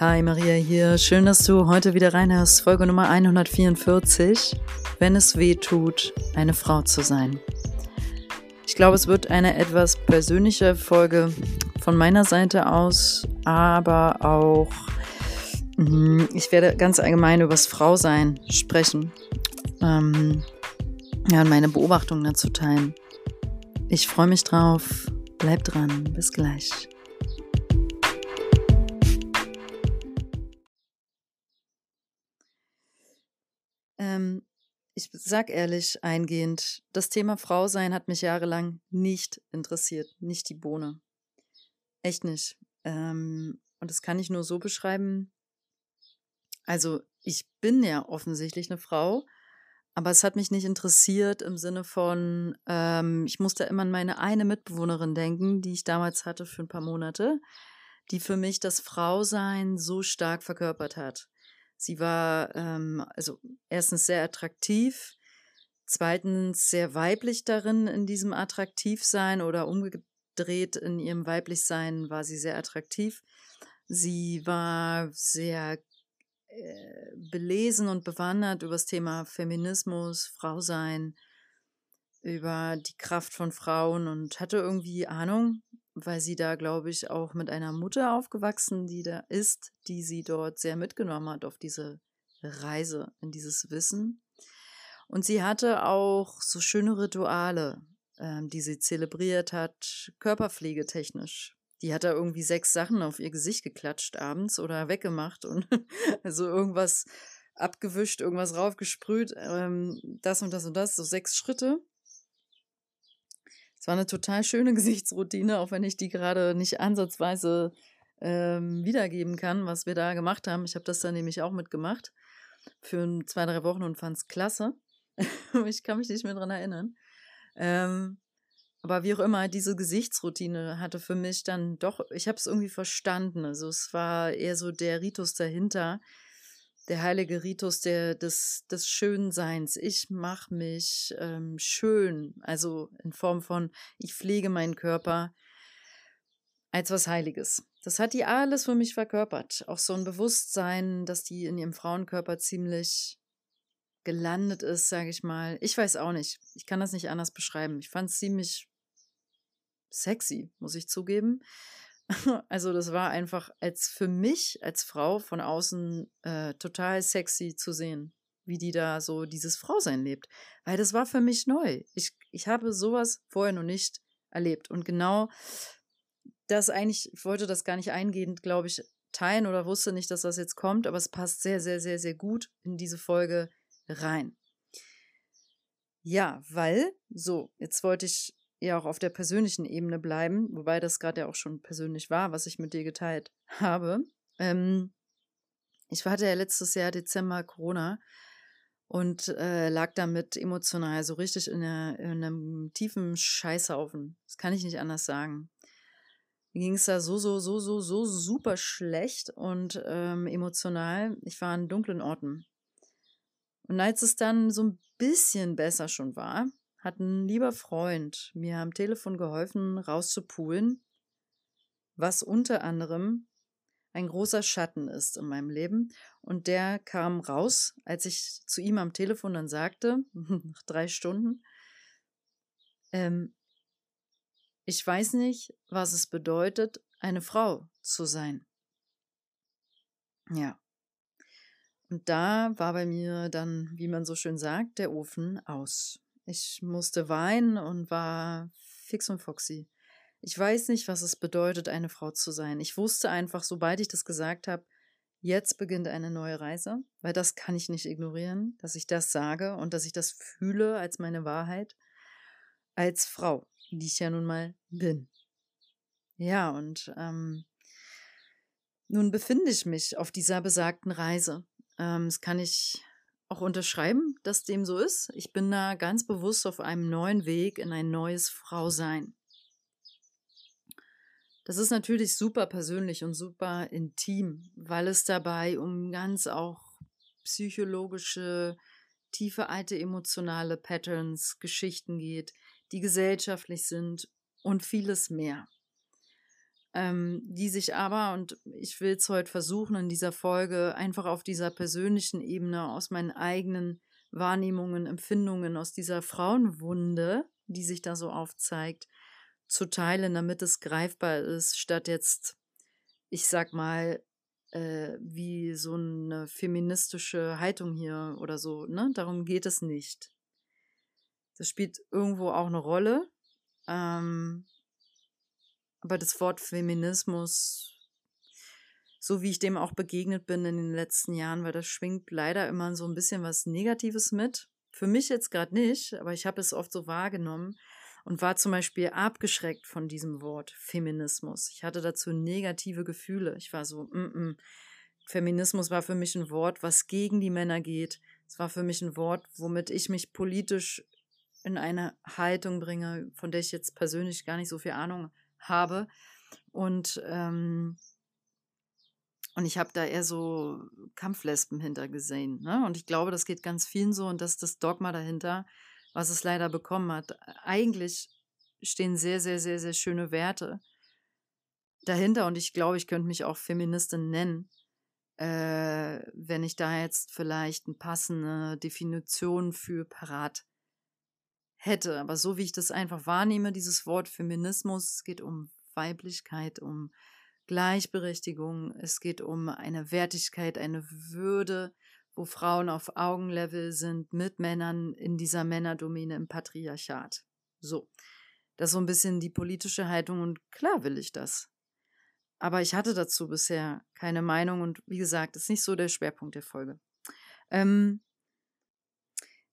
Hi Maria hier, schön, dass du heute wieder reinhörst. Folge Nummer 144. Wenn es weh tut, eine Frau zu sein. Ich glaube, es wird eine etwas persönliche Folge von meiner Seite aus, aber auch mm, ich werde ganz allgemein über das Frausein sprechen. Ähm, ja, meine Beobachtungen dazu teilen. Ich freue mich drauf. Bleib dran. Bis gleich. Ähm, ich sag ehrlich eingehend, das Thema Frau sein hat mich jahrelang nicht interessiert, nicht die Bohne. Echt nicht. Ähm, und das kann ich nur so beschreiben. Also, ich bin ja offensichtlich eine Frau, aber es hat mich nicht interessiert im Sinne von, ähm, ich musste immer an meine eine Mitbewohnerin denken, die ich damals hatte für ein paar Monate, die für mich das Frausein so stark verkörpert hat. Sie war ähm, also erstens sehr attraktiv, zweitens sehr weiblich darin in diesem Attraktivsein oder umgedreht in ihrem Weiblichsein war sie sehr attraktiv. Sie war sehr äh, belesen und bewandert über das Thema Feminismus, Frausein, über die Kraft von Frauen und hatte irgendwie Ahnung, weil sie da, glaube ich, auch mit einer Mutter aufgewachsen, die da ist, die sie dort sehr mitgenommen hat auf diese Reise, in dieses Wissen. Und sie hatte auch so schöne Rituale, ähm, die sie zelebriert hat, körperpflegetechnisch. Die hat da irgendwie sechs Sachen auf ihr Gesicht geklatscht abends oder weggemacht und also irgendwas abgewischt, irgendwas raufgesprüht, ähm, das und das und das, so sechs Schritte. Es war eine total schöne Gesichtsroutine, auch wenn ich die gerade nicht ansatzweise ähm, wiedergeben kann, was wir da gemacht haben. Ich habe das dann nämlich auch mitgemacht für zwei, drei Wochen und fand es klasse. ich kann mich nicht mehr dran erinnern. Ähm, aber wie auch immer, diese Gesichtsroutine hatte für mich dann doch, ich habe es irgendwie verstanden. Also es war eher so der Ritus dahinter, der heilige Ritus der, des, des Schönseins. Ich mache mich ähm, schön, also in Form von, ich pflege meinen Körper als was Heiliges. Das hat die alles für mich verkörpert. Auch so ein Bewusstsein, dass die in ihrem Frauenkörper ziemlich gelandet ist, sage ich mal. Ich weiß auch nicht. Ich kann das nicht anders beschreiben. Ich fand es ziemlich sexy, muss ich zugeben. Also das war einfach als für mich als Frau von außen äh, total sexy zu sehen, wie die da so dieses Frausein lebt. Weil das war für mich neu. Ich, ich habe sowas vorher noch nicht erlebt. Und genau das eigentlich, ich wollte das gar nicht eingehend, glaube ich, teilen oder wusste nicht, dass das jetzt kommt, aber es passt sehr, sehr, sehr, sehr gut in diese Folge rein. Ja, weil, so, jetzt wollte ich ja auch auf der persönlichen Ebene bleiben, wobei das gerade ja auch schon persönlich war, was ich mit dir geteilt habe. Ähm, ich hatte ja letztes Jahr Dezember Corona und äh, lag damit emotional so richtig in, der, in einem tiefen Scheißhaufen. Das kann ich nicht anders sagen. Mir ging es da so, so, so, so, so super schlecht und ähm, emotional. Ich war an dunklen Orten. Und als es dann so ein bisschen besser schon war, hat ein lieber Freund mir am Telefon geholfen, rauszupulen, was unter anderem ein großer Schatten ist in meinem Leben. Und der kam raus, als ich zu ihm am Telefon dann sagte, nach drei Stunden, ähm, ich weiß nicht, was es bedeutet, eine Frau zu sein. Ja. Und da war bei mir dann, wie man so schön sagt, der Ofen aus. Ich musste weinen und war fix und foxy. Ich weiß nicht, was es bedeutet, eine Frau zu sein. Ich wusste einfach, sobald ich das gesagt habe, jetzt beginnt eine neue Reise, weil das kann ich nicht ignorieren, dass ich das sage und dass ich das fühle als meine Wahrheit, als Frau, die ich ja nun mal bin. Ja, und ähm, nun befinde ich mich auf dieser besagten Reise. Ähm, das kann ich auch unterschreiben, dass dem so ist. Ich bin da ganz bewusst auf einem neuen Weg in ein neues Frausein. Das ist natürlich super persönlich und super intim, weil es dabei um ganz auch psychologische, tiefe alte emotionale Patterns, Geschichten geht, die gesellschaftlich sind und vieles mehr. Ähm, die sich aber, und ich will es heute versuchen in dieser Folge, einfach auf dieser persönlichen Ebene aus meinen eigenen Wahrnehmungen, Empfindungen, aus dieser Frauenwunde, die sich da so aufzeigt, zu teilen, damit es greifbar ist, statt jetzt, ich sag mal, äh, wie so eine feministische Haltung hier oder so. Ne? Darum geht es nicht. Das spielt irgendwo auch eine Rolle. Ähm, aber das Wort Feminismus, so wie ich dem auch begegnet bin in den letzten Jahren, weil das schwingt leider immer so ein bisschen was Negatives mit. Für mich jetzt gerade nicht, aber ich habe es oft so wahrgenommen und war zum Beispiel abgeschreckt von diesem Wort Feminismus. Ich hatte dazu negative Gefühle. Ich war so, mm -mm. Feminismus war für mich ein Wort, was gegen die Männer geht. Es war für mich ein Wort, womit ich mich politisch in eine Haltung bringe, von der ich jetzt persönlich gar nicht so viel Ahnung habe. Und, ähm, und ich habe da eher so Kampflespen hintergesehen. Ne? Und ich glaube, das geht ganz vielen so und das ist das Dogma dahinter, was es leider bekommen hat. Eigentlich stehen sehr, sehr, sehr, sehr schöne Werte dahinter und ich glaube, ich könnte mich auch Feministin nennen, äh, wenn ich da jetzt vielleicht eine passende Definition für parat hätte. Aber so wie ich das einfach wahrnehme, dieses Wort Feminismus, es geht um Weiblichkeit, um Gleichberechtigung, es geht um eine Wertigkeit, eine Würde, wo Frauen auf Augenlevel sind mit Männern in dieser Männerdomäne im Patriarchat. So, das ist so ein bisschen die politische Haltung und klar will ich das. Aber ich hatte dazu bisher keine Meinung und wie gesagt, ist nicht so der Schwerpunkt der Folge. Ähm,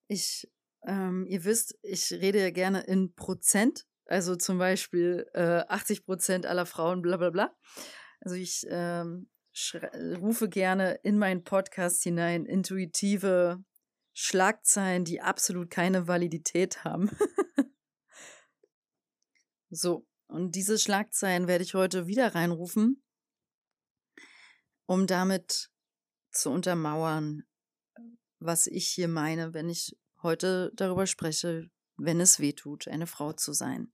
ich ähm, ihr wisst, ich rede ja gerne in Prozent. Also zum Beispiel äh, 80 Prozent aller Frauen, bla bla bla. Also ich ähm, rufe gerne in meinen Podcast hinein intuitive Schlagzeilen, die absolut keine Validität haben. so, und diese Schlagzeilen werde ich heute wieder reinrufen, um damit zu untermauern, was ich hier meine, wenn ich heute darüber spreche, wenn es weh tut, eine Frau zu sein.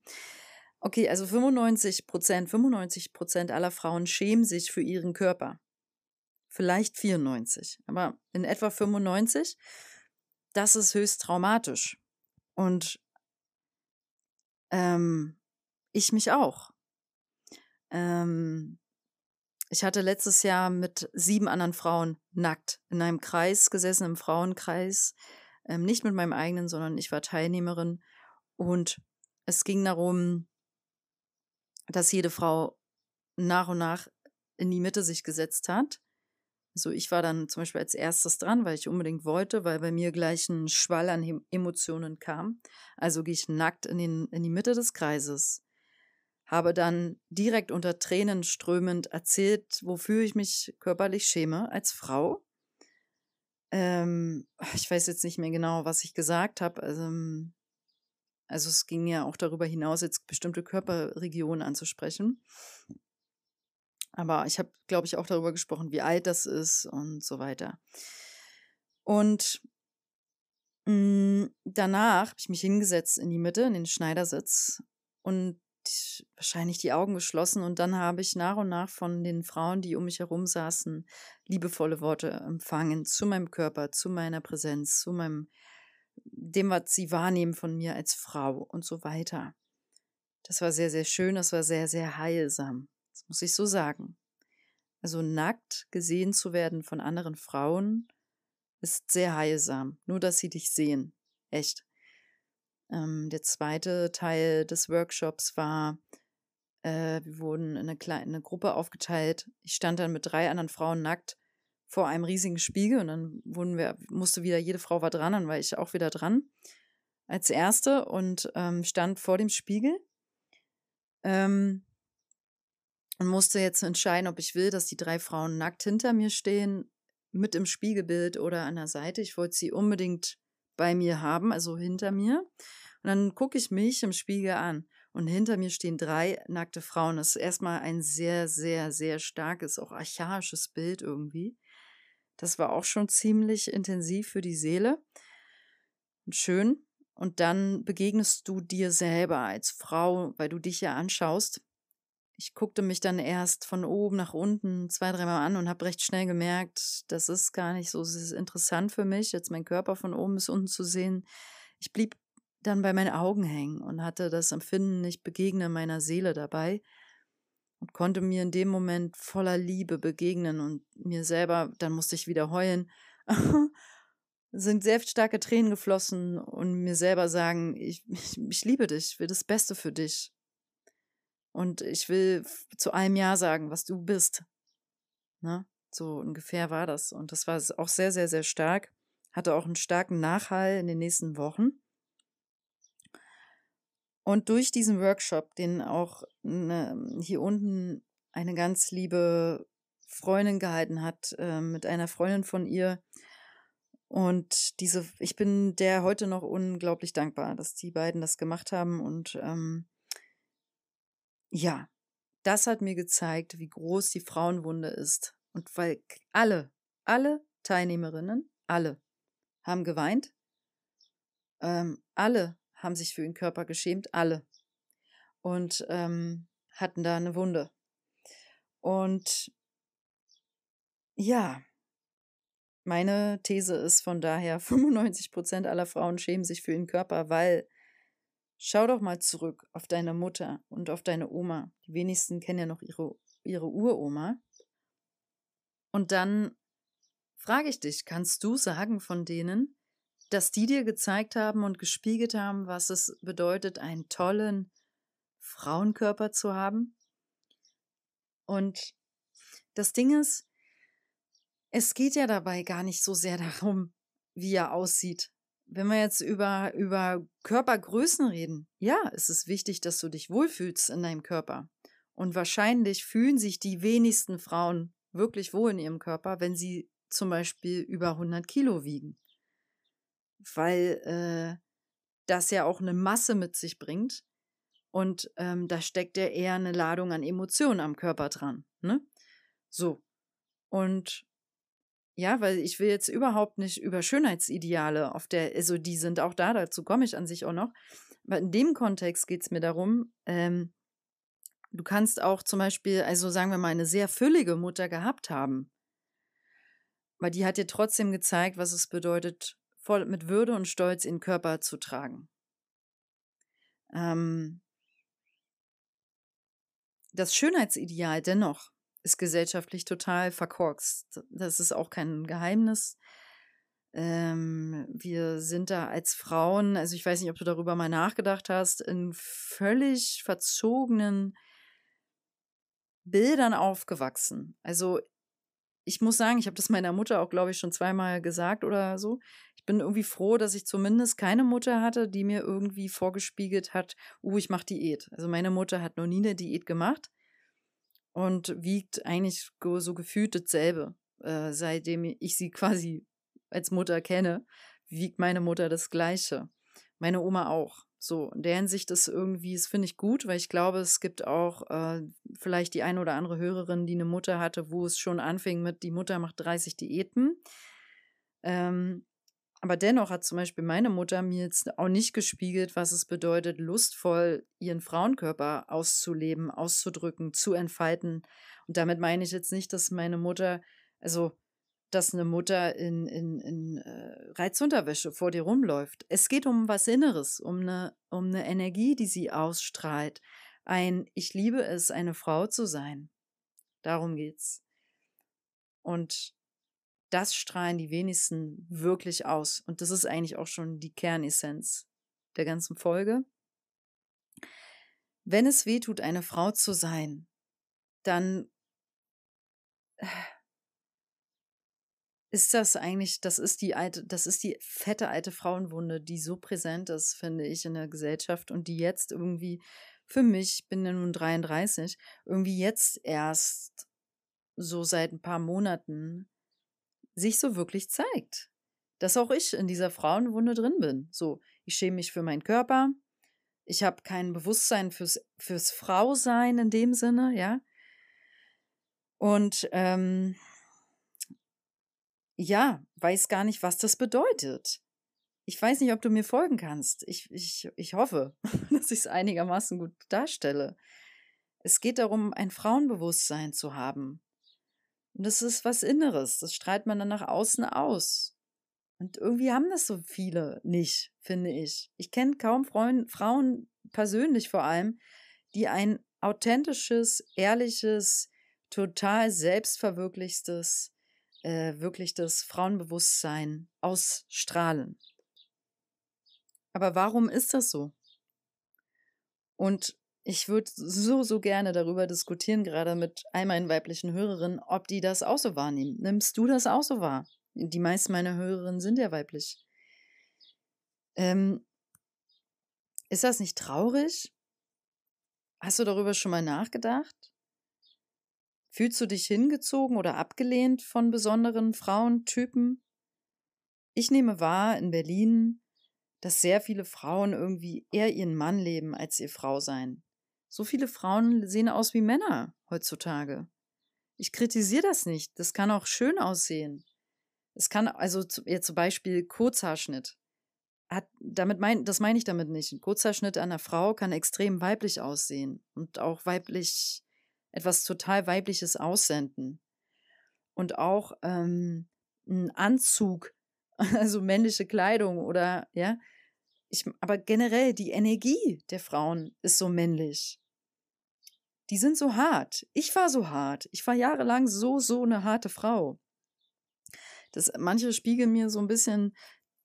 Okay, also 95 Prozent, 95 Prozent aller Frauen schämen sich für ihren Körper. Vielleicht 94, aber in etwa 95. Das ist höchst traumatisch. Und ähm, ich mich auch. Ähm, ich hatte letztes Jahr mit sieben anderen Frauen nackt in einem Kreis gesessen, im Frauenkreis, ähm, nicht mit meinem eigenen, sondern ich war Teilnehmerin. Und es ging darum, dass jede Frau nach und nach in die Mitte sich gesetzt hat. Also ich war dann zum Beispiel als erstes dran, weil ich unbedingt wollte, weil bei mir gleich ein Schwall an Emotionen kam. Also gehe ich nackt in, den, in die Mitte des Kreises, habe dann direkt unter Tränen strömend erzählt, wofür ich mich körperlich schäme als Frau ähm, ich weiß jetzt nicht mehr genau, was ich gesagt habe. Also, also es ging ja auch darüber hinaus, jetzt bestimmte Körperregionen anzusprechen. Aber ich habe, glaube ich, auch darüber gesprochen, wie alt das ist und so weiter. Und mh, hm, danach habe ich mich hingesetzt in die Mitte, in den Schneidersitz und wahrscheinlich die Augen geschlossen und dann habe ich nach und nach von den Frauen, die um mich herum saßen, liebevolle Worte empfangen zu meinem Körper, zu meiner Präsenz, zu meinem dem, was sie wahrnehmen von mir als Frau und so weiter. Das war sehr, sehr schön, das war sehr, sehr heilsam. Das muss ich so sagen. Also nackt gesehen zu werden von anderen Frauen ist sehr heilsam. Nur, dass sie dich sehen. Echt. Ähm, der zweite Teil des Workshops war, äh, wir wurden in eine kleine Gruppe aufgeteilt. Ich stand dann mit drei anderen Frauen nackt vor einem riesigen Spiegel und dann wurden wir, musste wieder, jede Frau war dran, dann war ich auch wieder dran als Erste und ähm, stand vor dem Spiegel ähm, und musste jetzt entscheiden, ob ich will, dass die drei Frauen nackt hinter mir stehen, mit im Spiegelbild oder an der Seite. Ich wollte sie unbedingt bei mir haben, also hinter mir. Und dann gucke ich mich im Spiegel an. Und hinter mir stehen drei nackte Frauen. Das ist erstmal ein sehr, sehr, sehr starkes, auch archaisches Bild irgendwie. Das war auch schon ziemlich intensiv für die Seele. Und schön. Und dann begegnest du dir selber als Frau, weil du dich ja anschaust. Ich guckte mich dann erst von oben nach unten zwei, dreimal an und habe recht schnell gemerkt, das ist gar nicht so interessant für mich, jetzt meinen Körper von oben bis unten zu sehen. Ich blieb dann bei meinen Augen hängen und hatte das Empfinden, ich begegne meiner Seele dabei und konnte mir in dem Moment voller Liebe begegnen und mir selber, dann musste ich wieder heulen, sind sehr starke Tränen geflossen und mir selber sagen, ich, ich, ich liebe dich, ich will das Beste für dich. Und ich will zu einem Ja sagen, was du bist. Ne? So ungefähr war das. Und das war auch sehr, sehr, sehr stark. Hatte auch einen starken Nachhall in den nächsten Wochen. Und durch diesen Workshop, den auch ne, hier unten eine ganz liebe Freundin gehalten hat, äh, mit einer Freundin von ihr. Und diese, ich bin der heute noch unglaublich dankbar, dass die beiden das gemacht haben und ähm, ja, das hat mir gezeigt, wie groß die Frauenwunde ist. Und weil alle, alle Teilnehmerinnen, alle haben geweint, ähm, alle haben sich für ihren Körper geschämt, alle. Und ähm, hatten da eine Wunde. Und ja, meine These ist von daher, 95 Prozent aller Frauen schämen sich für ihren Körper, weil Schau doch mal zurück auf deine Mutter und auf deine Oma. Die wenigsten kennen ja noch ihre, ihre Uroma. Und dann frage ich dich, kannst du sagen von denen, dass die dir gezeigt haben und gespiegelt haben, was es bedeutet, einen tollen Frauenkörper zu haben? Und das Ding ist, es geht ja dabei gar nicht so sehr darum, wie er aussieht, wenn wir jetzt über, über Körpergrößen reden, ja, es ist wichtig, dass du dich wohlfühlst in deinem Körper. Und wahrscheinlich fühlen sich die wenigsten Frauen wirklich wohl in ihrem Körper, wenn sie zum Beispiel über 100 Kilo wiegen. Weil äh, das ja auch eine Masse mit sich bringt. Und ähm, da steckt ja eher eine Ladung an Emotionen am Körper dran. Ne? So. Und ja, weil ich will jetzt überhaupt nicht über Schönheitsideale auf der, also die sind auch da, dazu komme ich an sich auch noch. Aber in dem Kontext geht es mir darum, ähm, du kannst auch zum Beispiel, also sagen wir mal, eine sehr füllige Mutter gehabt haben. Weil die hat dir trotzdem gezeigt, was es bedeutet, voll mit Würde und Stolz in den Körper zu tragen. Ähm, das Schönheitsideal dennoch ist gesellschaftlich total verkorkst. Das ist auch kein Geheimnis. Ähm, wir sind da als Frauen, also ich weiß nicht, ob du darüber mal nachgedacht hast, in völlig verzogenen Bildern aufgewachsen. Also ich muss sagen, ich habe das meiner Mutter auch, glaube ich, schon zweimal gesagt oder so. Ich bin irgendwie froh, dass ich zumindest keine Mutter hatte, die mir irgendwie vorgespiegelt hat, uh, ich mache Diät. Also meine Mutter hat noch nie eine Diät gemacht und wiegt eigentlich so gefühlt dasselbe. Äh, seitdem ich sie quasi als Mutter kenne, wiegt meine Mutter das Gleiche. Meine Oma auch. So, in der Hinsicht ist irgendwie, das finde ich gut, weil ich glaube, es gibt auch äh, vielleicht die eine oder andere Hörerin, die eine Mutter hatte, wo es schon anfing mit, die Mutter macht 30 Diäten. Ähm, aber dennoch hat zum Beispiel meine Mutter mir jetzt auch nicht gespiegelt, was es bedeutet, lustvoll ihren Frauenkörper auszuleben, auszudrücken, zu entfalten. Und damit meine ich jetzt nicht, dass meine Mutter, also dass eine Mutter in, in, in äh, Reizunterwäsche vor dir rumläuft. Es geht um was Inneres, um eine, um eine Energie, die sie ausstrahlt. Ein Ich liebe es, eine Frau zu sein. Darum geht's. Und das strahlen die wenigsten wirklich aus. Und das ist eigentlich auch schon die Kernessenz der ganzen Folge. Wenn es weh tut, eine Frau zu sein, dann ist das eigentlich, das ist die alte, das ist die fette alte Frauenwunde, die so präsent ist, finde ich, in der Gesellschaft und die jetzt irgendwie für mich, ich bin ja nun 33, irgendwie jetzt erst so seit ein paar Monaten sich so wirklich zeigt. Dass auch ich in dieser Frauenwunde drin bin. So, ich schäme mich für meinen Körper. Ich habe kein Bewusstsein fürs, fürs Frausein in dem Sinne, ja. Und ähm, ja, weiß gar nicht, was das bedeutet. Ich weiß nicht, ob du mir folgen kannst. Ich, ich, ich hoffe, dass ich es einigermaßen gut darstelle. Es geht darum, ein Frauenbewusstsein zu haben. Und das ist was Inneres. Das strahlt man dann nach außen aus. Und irgendwie haben das so viele nicht, finde ich. Ich kenne kaum Frauen, Frauen persönlich vor allem, die ein authentisches, ehrliches, total selbstverwirklichstes, äh, wirklich das Frauenbewusstsein ausstrahlen. Aber warum ist das so? Und ich würde so, so gerne darüber diskutieren, gerade mit all meinen weiblichen Hörerinnen, ob die das auch so wahrnehmen. Nimmst du das auch so wahr? Die meisten meiner Hörerinnen sind ja weiblich. Ähm, ist das nicht traurig? Hast du darüber schon mal nachgedacht? Fühlst du dich hingezogen oder abgelehnt von besonderen Frauentypen? Ich nehme wahr in Berlin, dass sehr viele Frauen irgendwie eher ihren Mann leben als ihr Frau sein. So viele Frauen sehen aus wie Männer heutzutage. Ich kritisiere das nicht. Das kann auch schön aussehen. Es kann also jetzt zum Beispiel Kurzhaarschnitt. Hat, damit mein, das meine ich damit nicht. Ein Kurzhaarschnitt einer Frau kann extrem weiblich aussehen und auch weiblich etwas total Weibliches aussenden. Und auch ähm, ein Anzug, also männliche Kleidung oder ja. Ich, aber generell die Energie der Frauen ist so männlich. Die sind so hart. Ich war so hart. Ich war jahrelang so, so eine harte Frau. Das, manche spiegeln mir so ein bisschen,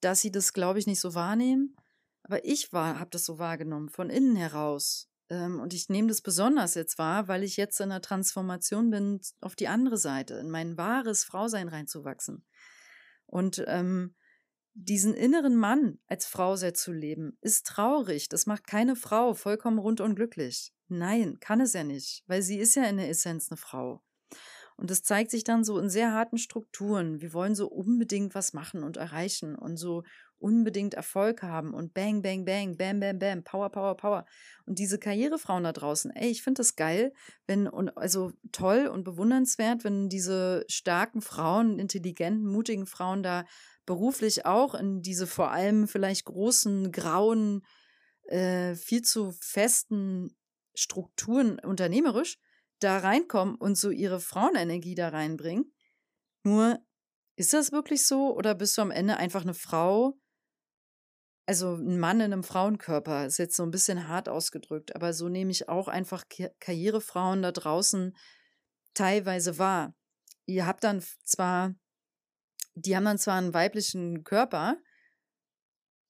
dass sie das, glaube ich, nicht so wahrnehmen. Aber ich habe das so wahrgenommen, von innen heraus. Ähm, und ich nehme das besonders jetzt wahr, weil ich jetzt in der Transformation bin, auf die andere Seite, in mein wahres Frausein reinzuwachsen. Und ähm, diesen inneren Mann als Frau sehr zu leben, ist traurig. Das macht keine Frau vollkommen rund und glücklich. Nein, kann es ja nicht, weil sie ist ja in der Essenz eine Frau. Und das zeigt sich dann so in sehr harten Strukturen. Wir wollen so unbedingt was machen und erreichen und so unbedingt Erfolg haben und bang, bang, bang, bam, bam, bam, power, power, power. Und diese Karrierefrauen da draußen, ey, ich finde das geil, wenn, und also toll und bewundernswert, wenn diese starken Frauen, intelligenten, mutigen Frauen da beruflich auch in diese vor allem vielleicht großen, grauen, äh, viel zu festen Strukturen unternehmerisch da reinkommen und so ihre Frauenenergie da reinbringen. Nur, ist das wirklich so oder bist du am Ende einfach eine Frau, also ein Mann in einem Frauenkörper ist jetzt so ein bisschen hart ausgedrückt, aber so nehme ich auch einfach Karrierefrauen da draußen teilweise wahr. Ihr habt dann zwar, die haben dann zwar einen weiblichen Körper,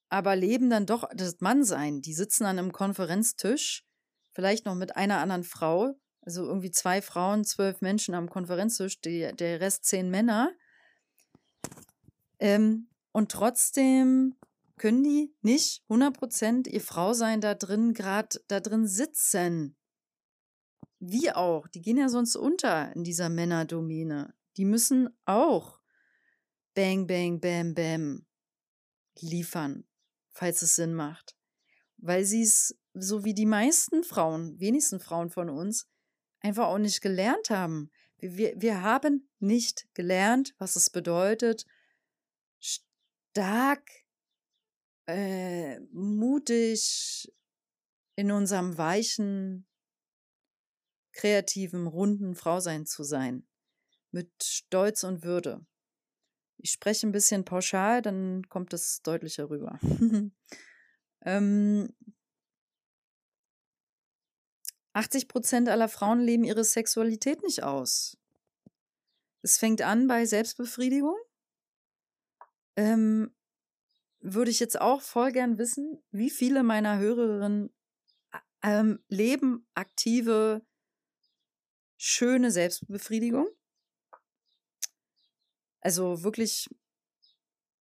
aber leben dann doch das Mannsein. Die sitzen an einem Konferenztisch, vielleicht noch mit einer anderen Frau, also irgendwie zwei Frauen, zwölf Menschen am Konferenztisch, die, der Rest zehn Männer. Ähm, und trotzdem können die nicht 100% ihr Frau sein da drin, gerade da drin sitzen. Wie auch, die gehen ja sonst unter in dieser Männerdomäne. Die müssen auch Bang, Bang, Bam, Bam liefern, falls es Sinn macht. Weil sie es, so wie die meisten Frauen, wenigsten Frauen von uns, einfach auch nicht gelernt haben. Wir, wir, haben nicht gelernt, was es bedeutet, stark äh, mutig in unserem weichen, kreativen, runden Frausein zu sein. Mit Stolz und Würde. Ich spreche ein bisschen pauschal, dann kommt es deutlicher rüber. ähm, 80 Prozent aller Frauen leben ihre Sexualität nicht aus. Es fängt an bei Selbstbefriedigung. Ähm, würde ich jetzt auch voll gern wissen, wie viele meiner Hörerinnen ähm, leben aktive, schöne Selbstbefriedigung. Also wirklich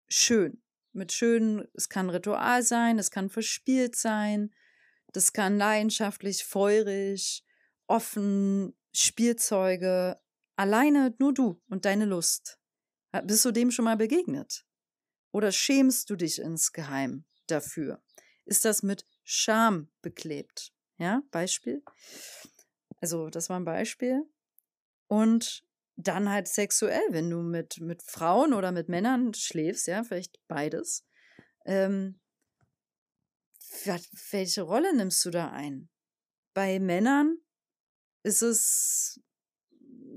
schön. Mit schön, es kann Ritual sein, es kann verspielt sein, das kann leidenschaftlich, feurig, offen, Spielzeuge, alleine nur du und deine Lust. Bist du dem schon mal begegnet? Oder schämst du dich insgeheim dafür? Ist das mit Scham beklebt? Ja, Beispiel. Also, das war ein Beispiel. Und dann halt sexuell, wenn du mit, mit Frauen oder mit Männern schläfst, ja, vielleicht beides. Ähm, welche Rolle nimmst du da ein? Bei Männern ist es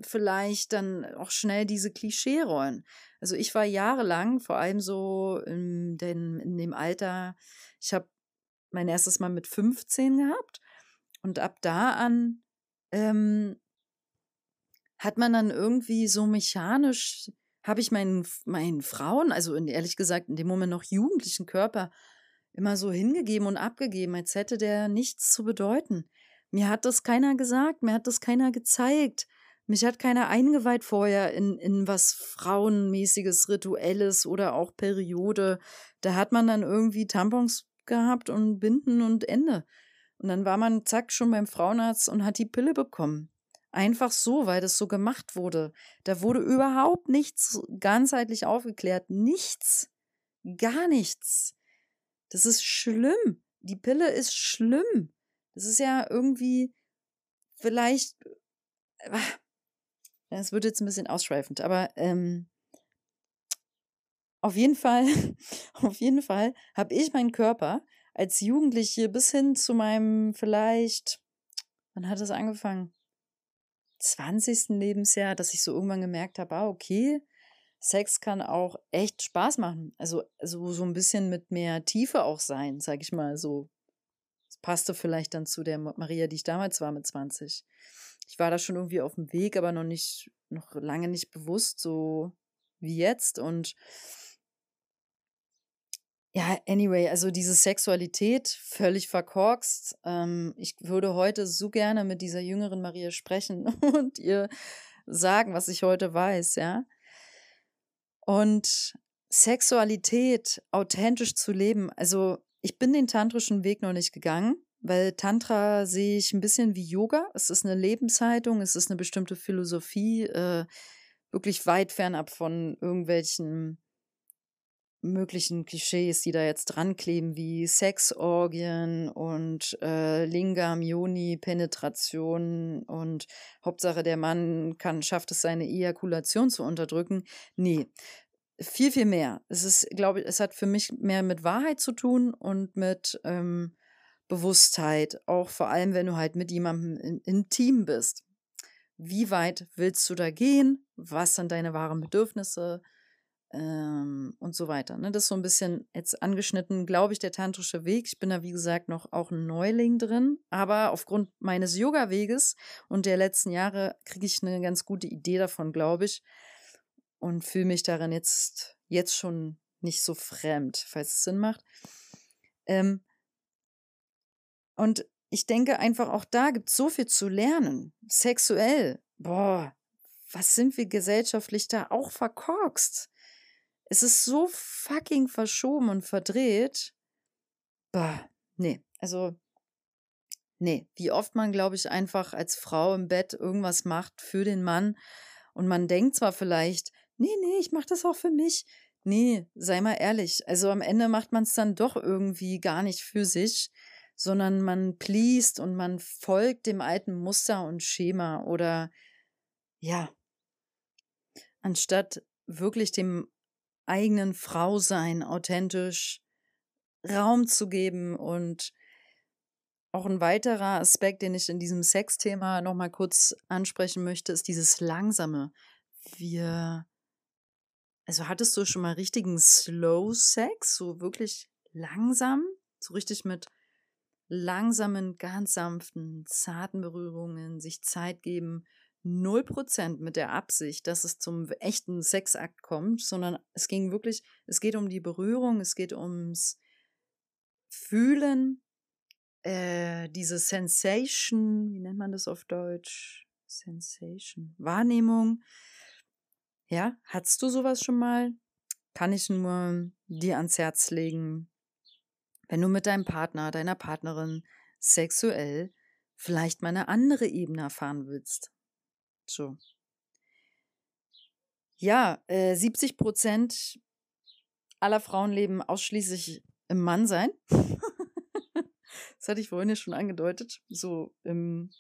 vielleicht dann auch schnell diese Klischeerollen. Also ich war jahrelang, vor allem so in, den, in dem Alter, ich habe mein erstes Mal mit 15 gehabt und ab da an ähm, hat man dann irgendwie so mechanisch, habe ich meinen, meinen Frauen, also in, ehrlich gesagt in dem Moment noch jugendlichen Körper, immer so hingegeben und abgegeben, als hätte der nichts zu bedeuten. Mir hat das keiner gesagt, mir hat das keiner gezeigt. Mich hat keiner eingeweiht vorher in, in was Frauenmäßiges, Rituelles oder auch Periode. Da hat man dann irgendwie Tampons gehabt und Binden und Ende. Und dann war man zack schon beim Frauenarzt und hat die Pille bekommen. Einfach so, weil das so gemacht wurde. Da wurde überhaupt nichts ganzheitlich aufgeklärt. Nichts. Gar nichts. Das ist schlimm. Die Pille ist schlimm. Das ist ja irgendwie vielleicht. Es wird jetzt ein bisschen ausschweifend, aber ähm, auf jeden Fall, auf jeden Fall habe ich meinen Körper als Jugendliche bis hin zu meinem vielleicht, wann hat es angefangen? 20. Lebensjahr, dass ich so irgendwann gemerkt habe, ah, okay, Sex kann auch echt Spaß machen. Also, also so ein bisschen mit mehr Tiefe auch sein, sag ich mal so. Das passte vielleicht dann zu der Maria, die ich damals war mit 20. Ich war da schon irgendwie auf dem Weg, aber noch nicht, noch lange nicht bewusst, so wie jetzt. Und ja, anyway, also diese Sexualität völlig verkorkst. Ähm, ich würde heute so gerne mit dieser jüngeren Maria sprechen und ihr sagen, was ich heute weiß, ja. Und Sexualität authentisch zu leben, also ich bin den tantrischen Weg noch nicht gegangen, weil Tantra sehe ich ein bisschen wie Yoga. Es ist eine Lebenshaltung, es ist eine bestimmte Philosophie, äh, wirklich weit fernab von irgendwelchen möglichen Klischees, die da jetzt dran kleben, wie Sexorgien und äh, Lingam, Yoni, Penetration und Hauptsache der Mann kann, schafft es, seine Ejakulation zu unterdrücken. Nee, viel, viel mehr. Es ist, glaube ich, es hat für mich mehr mit Wahrheit zu tun und mit ähm, Bewusstheit, auch vor allem, wenn du halt mit jemandem in, intim bist. Wie weit willst du da gehen? Was sind deine wahren Bedürfnisse? Ähm, und so weiter. Ne? Das ist so ein bisschen jetzt angeschnitten, glaube ich, der tantrische Weg. Ich bin da, wie gesagt, noch auch ein Neuling drin, aber aufgrund meines Yoga-Weges und der letzten Jahre kriege ich eine ganz gute Idee davon, glaube ich, und fühle mich darin jetzt, jetzt schon nicht so fremd, falls es Sinn macht. Ähm, und ich denke einfach, auch da gibt es so viel zu lernen. Sexuell. Boah, was sind wir gesellschaftlich da auch verkorkst? Es ist so fucking verschoben und verdreht. Bah, nee. Also, nee. Wie oft man, glaube ich, einfach als Frau im Bett irgendwas macht für den Mann und man denkt zwar vielleicht, nee, nee, ich mach das auch für mich. Nee, sei mal ehrlich. Also am Ende macht man es dann doch irgendwie gar nicht für sich, sondern man pleast und man folgt dem alten Muster und Schema oder ja, anstatt wirklich dem eigenen Frau sein, authentisch Raum zu geben und auch ein weiterer Aspekt, den ich in diesem Sexthema nochmal kurz ansprechen möchte, ist dieses Langsame. Wir, also hattest du schon mal richtigen Slow Sex, so wirklich langsam, so richtig mit langsamen, ganz sanften, zarten Berührungen, sich Zeit geben, 0% mit der Absicht, dass es zum echten Sexakt kommt, sondern es ging wirklich, es geht um die Berührung, es geht ums Fühlen, äh, diese Sensation, wie nennt man das auf Deutsch? Sensation, Wahrnehmung. Ja, hattest du sowas schon mal? Kann ich nur dir ans Herz legen, wenn du mit deinem Partner, deiner Partnerin sexuell vielleicht mal eine andere Ebene erfahren willst. So. Ja, äh, 70 Prozent aller Frauen leben ausschließlich im Mannsein. das hatte ich vorhin ja schon angedeutet. So im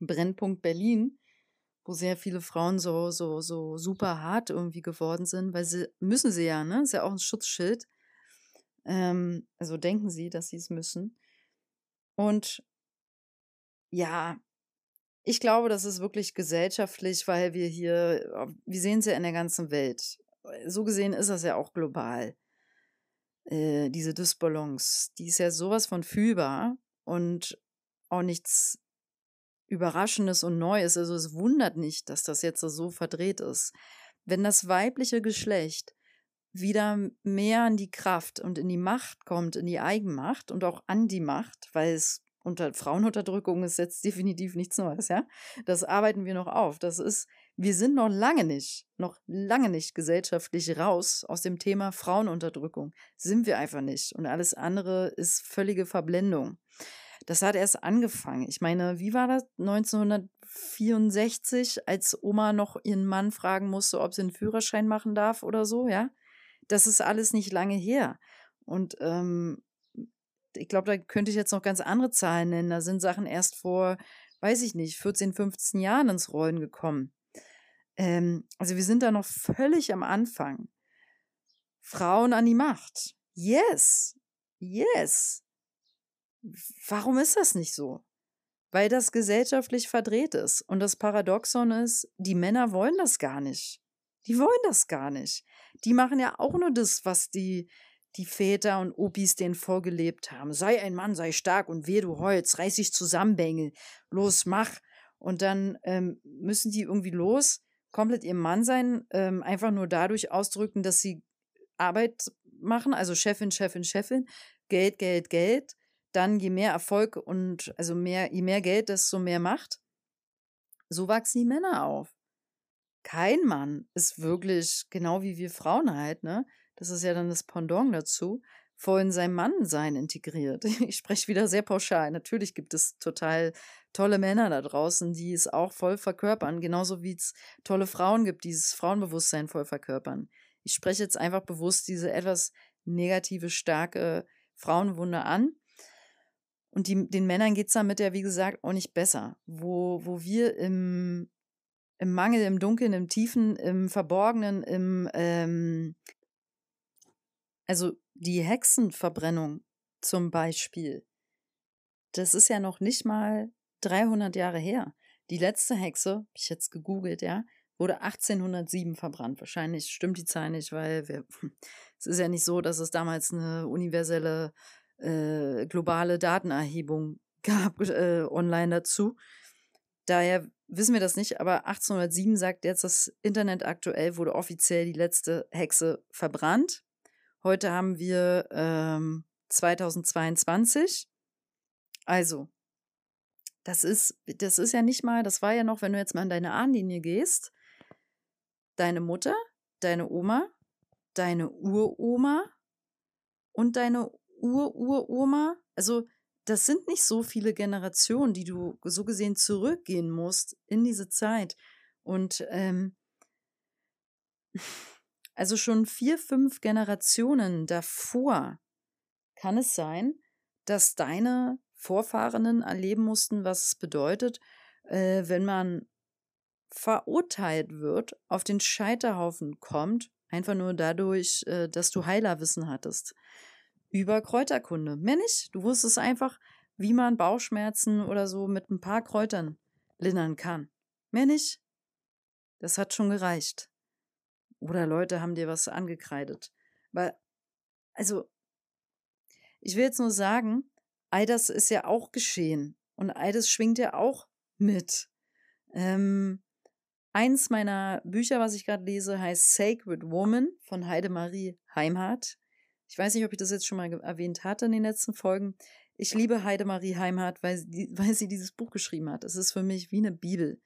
Brennpunkt Berlin, wo sehr viele Frauen so, so, so super hart irgendwie geworden sind, weil sie müssen sie ja, ne? Ist ja auch ein Schutzschild. Ähm, also denken sie, dass sie es müssen. Und ja, ich glaube, das ist wirklich gesellschaftlich, weil wir hier, äh, wir sehen es ja in der ganzen Welt. So gesehen ist das ja auch global. Äh, diese Dysbalance, die ist ja sowas von fühlbar und auch nichts Überraschendes und Neues. Also es wundert nicht, dass das jetzt so verdreht ist. Wenn das weibliche Geschlecht wieder mehr an die Kraft und in die Macht kommt, in die Eigenmacht und auch an die Macht, weil es unter Frauenunterdrückung ist jetzt definitiv nichts Neues, ja. Das arbeiten wir noch auf. Das ist, wir sind noch lange nicht, noch lange nicht gesellschaftlich raus aus dem Thema Frauenunterdrückung. Sind wir einfach nicht. Und alles andere ist völlige Verblendung. Das hat erst angefangen. Ich meine, wie war das? 1964, als Oma noch ihren Mann fragen musste, ob sie einen Führerschein machen darf oder so, ja. Das ist alles nicht lange her. Und ähm, ich glaube, da könnte ich jetzt noch ganz andere Zahlen nennen. Da sind Sachen erst vor, weiß ich nicht, 14, 15 Jahren ins Rollen gekommen. Ähm, also wir sind da noch völlig am Anfang. Frauen an die Macht. Yes. Yes. Warum ist das nicht so? Weil das gesellschaftlich verdreht ist. Und das Paradoxon ist, die Männer wollen das gar nicht. Die wollen das gar nicht. Die machen ja auch nur das, was die, die Väter und Opis denen vorgelebt haben. Sei ein Mann, sei stark und weh du Holz, reiß dich zusammen, Bengel, los, mach. Und dann ähm, müssen die irgendwie los, komplett ihr Mann sein, ähm, einfach nur dadurch ausdrücken, dass sie Arbeit machen, also Chefin, Chefin, Chefin, Geld, Geld, Geld. Dann je mehr Erfolg und also mehr, je mehr Geld, desto mehr Macht. So wachsen die Männer auf. Kein Mann ist wirklich, genau wie wir Frauen halt, ne? Das ist ja dann das Pendant dazu, voll in sein Mannsein integriert. Ich spreche wieder sehr pauschal. Natürlich gibt es total tolle Männer da draußen, die es auch voll verkörpern, genauso wie es tolle Frauen gibt, die dieses Frauenbewusstsein voll verkörpern. Ich spreche jetzt einfach bewusst diese etwas negative, starke Frauenwunde an. Und die, den Männern geht es damit ja, wie gesagt, auch nicht besser. Wo, wo wir im, im Mangel, im Dunkeln, im Tiefen, im Verborgenen, im ähm, also die Hexenverbrennung zum Beispiel, das ist ja noch nicht mal 300 Jahre her. Die letzte Hexe, habe ich jetzt gegoogelt, ja, wurde 1807 verbrannt. Wahrscheinlich stimmt die Zahl nicht, weil wir, es ist ja nicht so, dass es damals eine universelle äh, globale Datenerhebung gab äh, online dazu. Daher wissen wir das nicht, aber 1807 sagt jetzt das Internet aktuell, wurde offiziell die letzte Hexe verbrannt. Heute haben wir ähm, 2022. Also, das ist, das ist ja nicht mal, das war ja noch, wenn du jetzt mal an deine Ahnenlinie gehst, deine Mutter, deine Oma, deine Uroma und deine Ururoma. Also, das sind nicht so viele Generationen, die du so gesehen zurückgehen musst in diese Zeit. Und ähm, also schon vier, fünf Generationen davor kann es sein, dass deine Vorfahrenen erleben mussten, was es bedeutet, äh, wenn man verurteilt wird, auf den Scheiterhaufen kommt, einfach nur dadurch, äh, dass du Heilerwissen hattest. Über Kräuterkunde. Mehr nicht. Du wusstest einfach, wie man Bauchschmerzen oder so mit ein paar Kräutern lindern kann. Mehr nicht. Das hat schon gereicht. Oder Leute haben dir was angekreidet. Weil, also, ich will jetzt nur sagen, all das ist ja auch geschehen. Und all das schwingt ja auch mit. Ähm, eins meiner Bücher, was ich gerade lese, heißt Sacred Woman von Heidemarie Heimhardt. Ich weiß nicht, ob ich das jetzt schon mal erwähnt hatte in den letzten Folgen. Ich liebe Heidemarie Heimhardt, weil sie, weil sie dieses Buch geschrieben hat. Es ist für mich wie eine Bibel.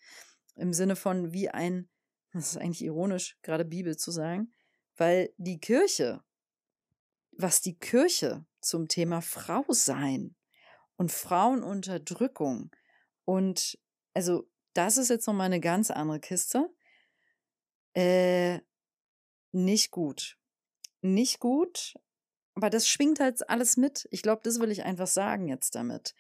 Im Sinne von wie ein das ist eigentlich ironisch, gerade Bibel zu sagen, weil die Kirche, was die Kirche zum Thema Frau sein und Frauenunterdrückung und also das ist jetzt nochmal eine ganz andere Kiste. Äh, nicht gut. Nicht gut, aber das schwingt halt alles mit. Ich glaube, das will ich einfach sagen jetzt damit.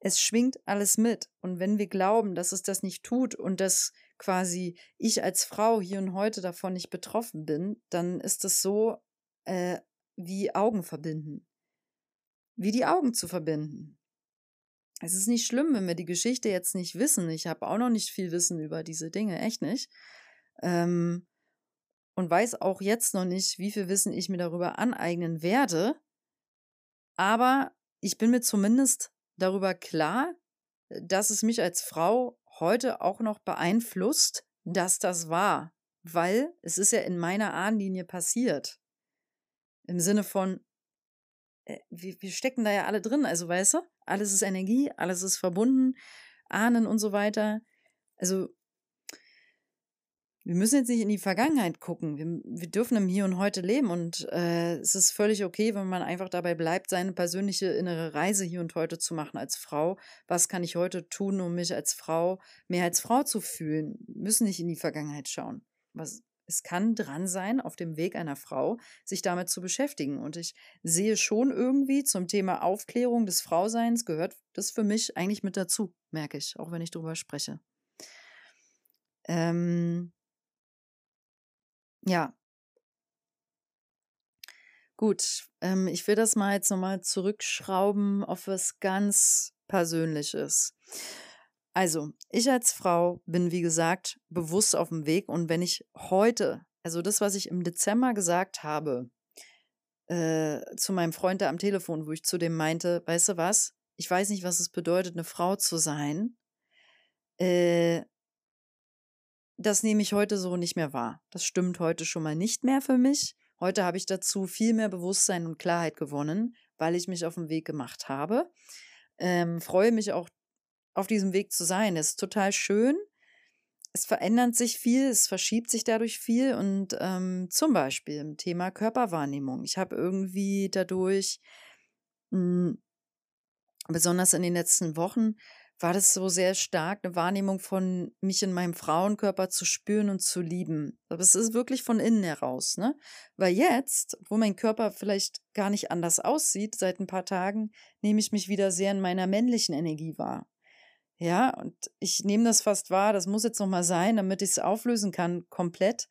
Es schwingt alles mit. Und wenn wir glauben, dass es das nicht tut und dass quasi ich als Frau hier und heute davon nicht betroffen bin, dann ist es so äh, wie Augen verbinden. Wie die Augen zu verbinden. es ist nicht schlimm, wenn wir die Geschichte jetzt nicht wissen. Ich habe auch noch nicht viel Wissen über diese Dinge, echt nicht. Ähm, und weiß auch jetzt noch nicht, wie viel Wissen ich mir darüber aneignen werde. Aber ich bin mir zumindest darüber klar, dass es mich als Frau heute auch noch beeinflusst, dass das war. Weil es ist ja in meiner Ahnenlinie passiert. Im Sinne von, äh, wir, wir stecken da ja alle drin, also weißt du, alles ist Energie, alles ist verbunden, Ahnen und so weiter. Also wir müssen jetzt nicht in die Vergangenheit gucken. Wir, wir dürfen im Hier und Heute leben und äh, es ist völlig okay, wenn man einfach dabei bleibt, seine persönliche innere Reise hier und heute zu machen als Frau. Was kann ich heute tun, um mich als Frau mehr als Frau zu fühlen? Wir müssen nicht in die Vergangenheit schauen. Was, es kann dran sein, auf dem Weg einer Frau sich damit zu beschäftigen. Und ich sehe schon irgendwie zum Thema Aufklärung des Frauseins gehört das für mich eigentlich mit dazu, merke ich, auch wenn ich darüber spreche. Ähm, ja. Gut, ähm, ich will das mal jetzt nochmal zurückschrauben auf was ganz Persönliches. Also, ich als Frau bin, wie gesagt, bewusst auf dem Weg und wenn ich heute, also das, was ich im Dezember gesagt habe, äh, zu meinem Freund da am Telefon, wo ich zu dem meinte, weißt du was, ich weiß nicht, was es bedeutet, eine Frau zu sein, äh, das nehme ich heute so nicht mehr wahr. Das stimmt heute schon mal nicht mehr für mich. Heute habe ich dazu viel mehr Bewusstsein und Klarheit gewonnen, weil ich mich auf den Weg gemacht habe. Ähm, freue mich auch auf diesem Weg zu sein. Das ist total schön. Es verändert sich viel, es verschiebt sich dadurch viel und ähm, zum Beispiel im Thema Körperwahrnehmung. Ich habe irgendwie dadurch, mh, hm, besonders in den letzten Wochen, war das so sehr stark eine Wahrnehmung von mich in meinem Frauenkörper zu spüren und zu lieben. Aber es ist wirklich von innen heraus, ne? Weil jetzt, wo mein Körper vielleicht gar nicht anders aussieht, seit ein paar Tagen, nehme ich mich wieder sehr in meiner männlichen Energie wahr. Ja, und ich nehme das fast wahr, das muss jetzt nochmal sein, damit ich es auflösen kann, komplett.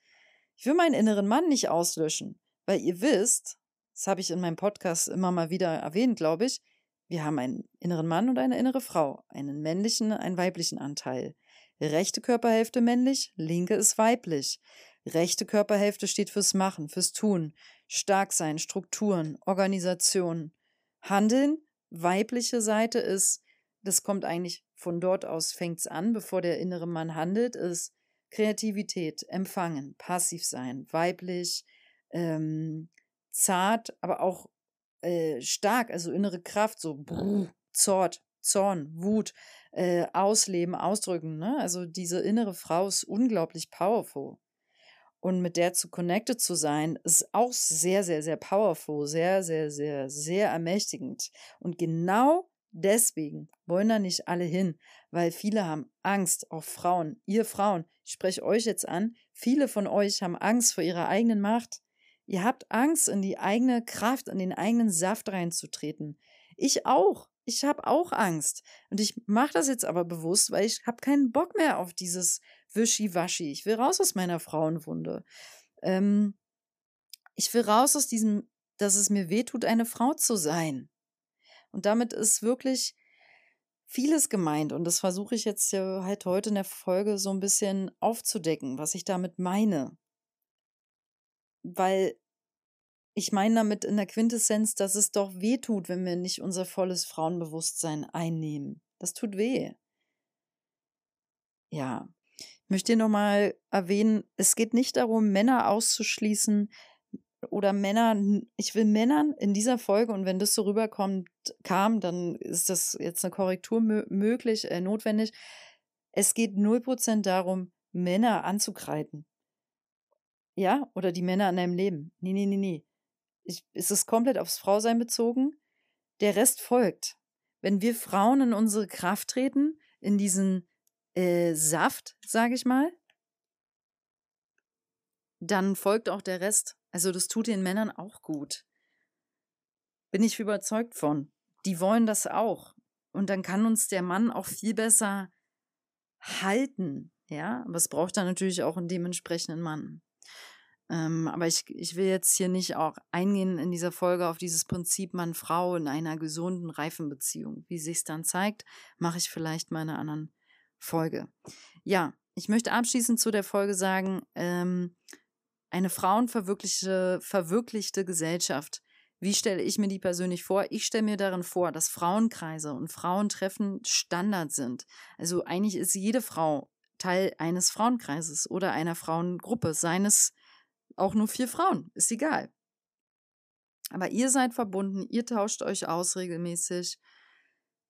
Ich will meinen inneren Mann nicht auslöschen, weil ihr wisst, das habe ich in meinem Podcast immer mal wieder erwähnt, glaube ich, wir haben einen inneren Mann und eine innere Frau, einen männlichen, einen weiblichen Anteil. Rechte Körperhälfte männlich, linke ist weiblich. Rechte Körperhälfte steht fürs Machen, fürs Tun, stark sein, Strukturen, Organisation. Handeln, weibliche Seite ist, das kommt eigentlich von dort aus fängt es an, bevor der innere Mann handelt, ist Kreativität, Empfangen, passiv sein, weiblich, ähm, zart, aber auch äh, stark, also innere Kraft, so Brrr, Zort, Zorn, Wut, äh, ausleben, ausdrücken. Ne? Also diese innere Frau ist unglaublich powerful. Und mit der zu connected zu sein, ist auch sehr, sehr, sehr powerful, sehr, sehr, sehr, sehr ermächtigend. Und genau Deswegen wollen da nicht alle hin, weil viele haben Angst, auch Frauen. Ihr Frauen, ich spreche euch jetzt an, viele von euch haben Angst vor ihrer eigenen Macht. Ihr habt Angst, in die eigene Kraft, in den eigenen Saft reinzutreten. Ich auch. Ich habe auch Angst. Und ich mache das jetzt aber bewusst, weil ich habe keinen Bock mehr auf dieses Wischiwaschi. Ich will raus aus meiner Frauenwunde. Ähm, ich will raus aus diesem, dass es mir wehtut, eine Frau zu sein. Und damit ist wirklich vieles gemeint. Und das versuche ich jetzt halt heute in der Folge so ein bisschen aufzudecken, was ich damit meine. Weil ich meine damit in der Quintessenz, dass es doch weh tut, wenn wir nicht unser volles Frauenbewusstsein einnehmen. Das tut weh. Ja. Ich möchte hier nochmal erwähnen, es geht nicht darum, Männer auszuschließen, oder Männer, ich will Männern in dieser Folge, und wenn das so rüberkommt, kam, dann ist das jetzt eine Korrektur möglich, äh, notwendig. Es geht 0% darum, Männer anzukreiden. Ja, oder die Männer in deinem Leben. Nee, nee, nee, nee. Ich, ist es komplett aufs Frausein bezogen? Der Rest folgt. Wenn wir Frauen in unsere Kraft treten, in diesen äh, Saft, sage ich mal, dann folgt auch der Rest. Also das tut den Männern auch gut. Bin ich überzeugt von. Die wollen das auch. Und dann kann uns der Mann auch viel besser halten. Ja, aber es braucht dann natürlich auch einen dementsprechenden Mann. Ähm, aber ich, ich will jetzt hier nicht auch eingehen in dieser Folge auf dieses Prinzip Mann-Frau in einer gesunden, reifen Beziehung. Wie sich es dann zeigt, mache ich vielleicht mal in einer anderen Folge. Ja, ich möchte abschließend zu der Folge sagen, ähm, eine frauenverwirklichte verwirklichte Gesellschaft. Wie stelle ich mir die persönlich vor? Ich stelle mir darin vor, dass Frauenkreise und Frauentreffen Standard sind. Also eigentlich ist jede Frau Teil eines Frauenkreises oder einer Frauengruppe, seines auch nur vier Frauen, ist egal. Aber ihr seid verbunden, ihr tauscht euch aus regelmäßig,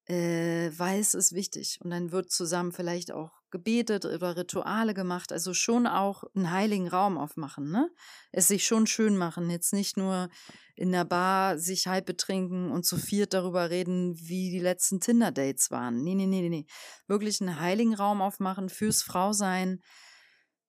äh, weil es ist wichtig. Und dann wird zusammen vielleicht auch gebetet oder Rituale gemacht, also schon auch einen heiligen Raum aufmachen, ne? Es sich schon schön machen, jetzt nicht nur in der Bar sich halb betrinken und zu viert darüber reden, wie die letzten Tinder-Dates waren. Nee, nee, nee, nee. Wirklich einen heiligen Raum aufmachen fürs Frausein,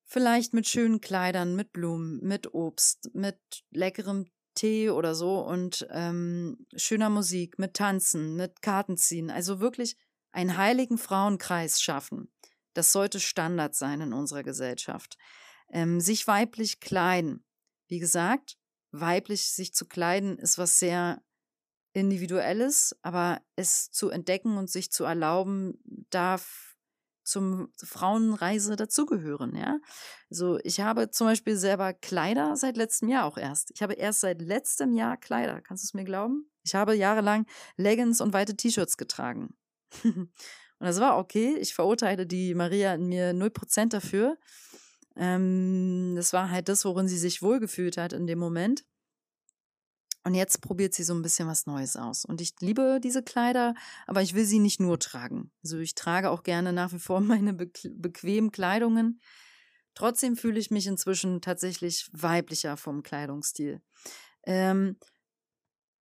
Vielleicht mit schönen Kleidern, mit Blumen, mit Obst, mit leckerem Tee oder so und ähm, schöner Musik, mit Tanzen, mit Kartenziehen. Also wirklich einen heiligen Frauenkreis schaffen. Das sollte Standard sein in unserer Gesellschaft. Ähm, sich weiblich kleiden. Wie gesagt, weiblich sich zu kleiden ist was sehr Individuelles, aber es zu entdecken und sich zu erlauben, darf zum Frauenreise dazugehören, ja. Also ich habe zum Beispiel selber Kleider seit letztem Jahr auch erst. Ich habe erst seit letztem Jahr Kleider. Kannst du es mir glauben? Ich habe jahrelang Leggings und weite T-Shirts getragen. und das war okay. Ich verurteile die Maria in mir 0% dafür. Ähm, das war halt das, worin sie sich wohlgefühlt hat in dem Moment. Und jetzt probiert sie so ein bisschen was Neues aus. Und ich liebe diese Kleider, aber ich will sie nicht nur tragen. Also ich trage auch gerne nach wie vor meine be bequemen Kleidungen. Trotzdem fühle ich mich inzwischen tatsächlich weiblicher vom Kleidungsstil. Ähm,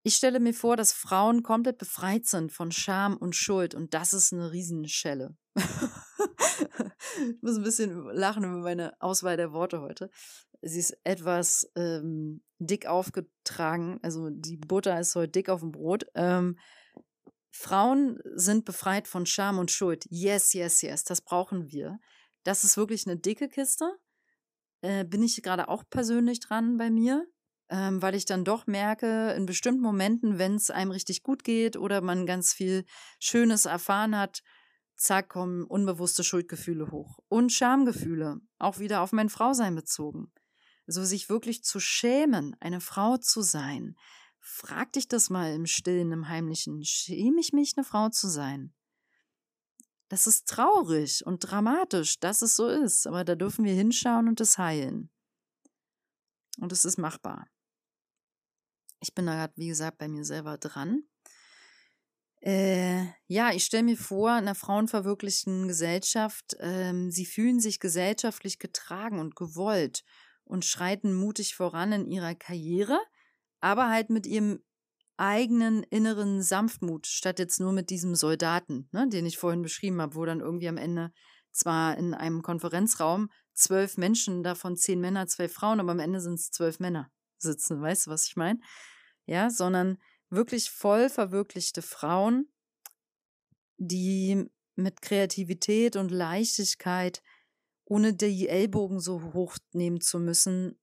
ich stelle mir vor, dass Frauen komplett befreit sind von Scham und Schuld und das ist eine Riesenschelle. ich muss ein bisschen lachen über meine Auswahl der Worte heute. Sie ist etwas ähm, dick aufgetragen. Also die Butter ist heute dick auf dem Brot. Ähm, Frauen sind befreit von Scham und Schuld. Yes, yes, yes. Das brauchen wir. Das ist wirklich eine dicke Kiste. Äh, bin ich gerade auch persönlich dran bei mir, ähm, weil ich dann doch merke, in bestimmten Momenten, wenn es einem richtig gut geht oder man ganz viel Schönes erfahren hat, zack, kommen unbewusste Schuldgefühle hoch. Und Schamgefühle, auch wieder auf mein Frausein bezogen. So sich wirklich zu schämen, eine Frau zu sein. Frag dich das mal im Stillen, im Heimlichen. Schäme ich mich, eine Frau zu sein? Das ist traurig und dramatisch, dass es so ist, aber da dürfen wir hinschauen und es heilen. Und es ist machbar. Ich bin da gerade, wie gesagt, bei mir selber dran. Äh, ja, ich stelle mir vor, in einer frauenverwirklichten Gesellschaft, ähm, sie fühlen sich gesellschaftlich getragen und gewollt und schreiten mutig voran in ihrer Karriere, aber halt mit ihrem eigenen inneren Sanftmut, statt jetzt nur mit diesem Soldaten, ne, den ich vorhin beschrieben habe, wo dann irgendwie am Ende zwar in einem Konferenzraum zwölf Menschen, davon zehn Männer, zwei Frauen, aber am Ende sind es zwölf Männer sitzen, weißt du, was ich meine? Ja, sondern wirklich voll verwirklichte Frauen, die mit Kreativität und Leichtigkeit ohne die Ellbogen so hochnehmen zu müssen,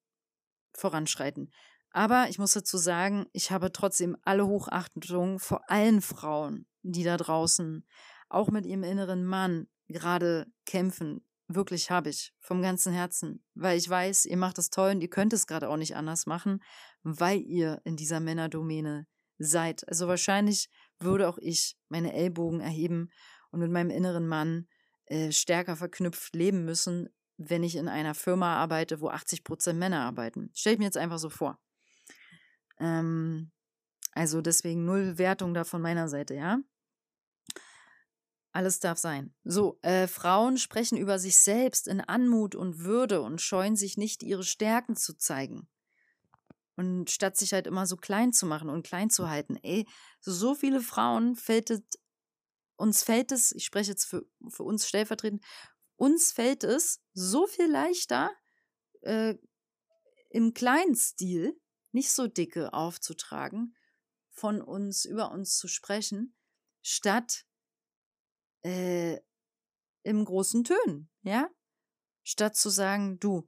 voranschreiten. Aber ich muss dazu sagen, ich habe trotzdem alle Hochachtung vor allen Frauen, die da draußen auch mit ihrem inneren Mann gerade kämpfen. Wirklich habe ich, vom ganzen Herzen, weil ich weiß, ihr macht es toll und ihr könnt es gerade auch nicht anders machen, weil ihr in dieser Männerdomäne seid. Also wahrscheinlich würde auch ich meine Ellbogen erheben und mit meinem inneren Mann äh, stärker verknüpft leben müssen, wenn ich in einer Firma arbeite, wo 80 Prozent Männer arbeiten. Stelle ich mir jetzt einfach so vor. Ähm, also deswegen null Wertung da von meiner Seite, ja. Alles darf sein. So, äh, Frauen sprechen über sich selbst in Anmut und Würde und scheuen sich nicht, ihre Stärken zu zeigen. Und statt sich halt immer so klein zu machen und klein zu halten, ey, so, so viele Frauen fällt es uns fällt es, ich spreche jetzt für, für uns stellvertretend, uns fällt es so viel leichter, äh, im kleinen Stil, nicht so dicke aufzutragen, von uns, über uns zu sprechen, statt äh, im großen Tönen, ja? Statt zu sagen, du,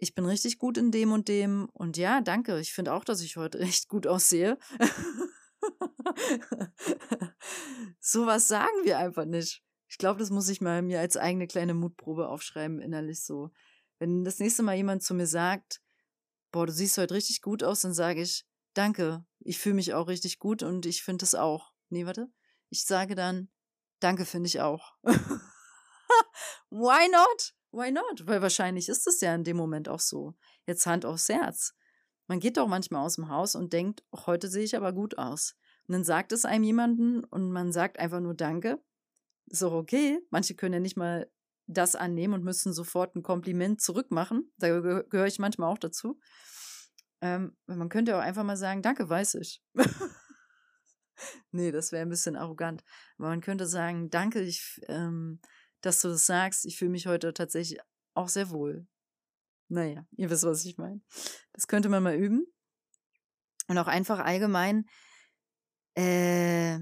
ich bin richtig gut in dem und dem. Und ja, danke. Ich finde auch, dass ich heute echt gut aussehe. Sowas sagen wir einfach nicht. Ich glaube, das muss ich mal mir als eigene kleine Mutprobe aufschreiben, innerlich so. Wenn das nächste Mal jemand zu mir sagt, boah, du siehst heute richtig gut aus, dann sage ich, danke, ich fühle mich auch richtig gut und ich finde es auch. Nee, warte. Ich sage dann, danke, finde ich auch. Why not? Why not? Weil wahrscheinlich ist es ja in dem Moment auch so. Jetzt Hand aufs Herz. Man geht doch manchmal aus dem Haus und denkt, heute sehe ich aber gut aus. Und dann sagt es einem jemanden und man sagt einfach nur Danke. Ist auch okay. Manche können ja nicht mal das annehmen und müssen sofort ein Kompliment zurückmachen. Da geh gehöre ich manchmal auch dazu. Ähm, man könnte auch einfach mal sagen, danke, weiß ich. nee, das wäre ein bisschen arrogant. Aber man könnte sagen, danke, ich, ähm, dass du das sagst. Ich fühle mich heute tatsächlich auch sehr wohl. Naja, ihr wisst, was ich meine. Das könnte man mal üben. Und auch einfach allgemein, äh,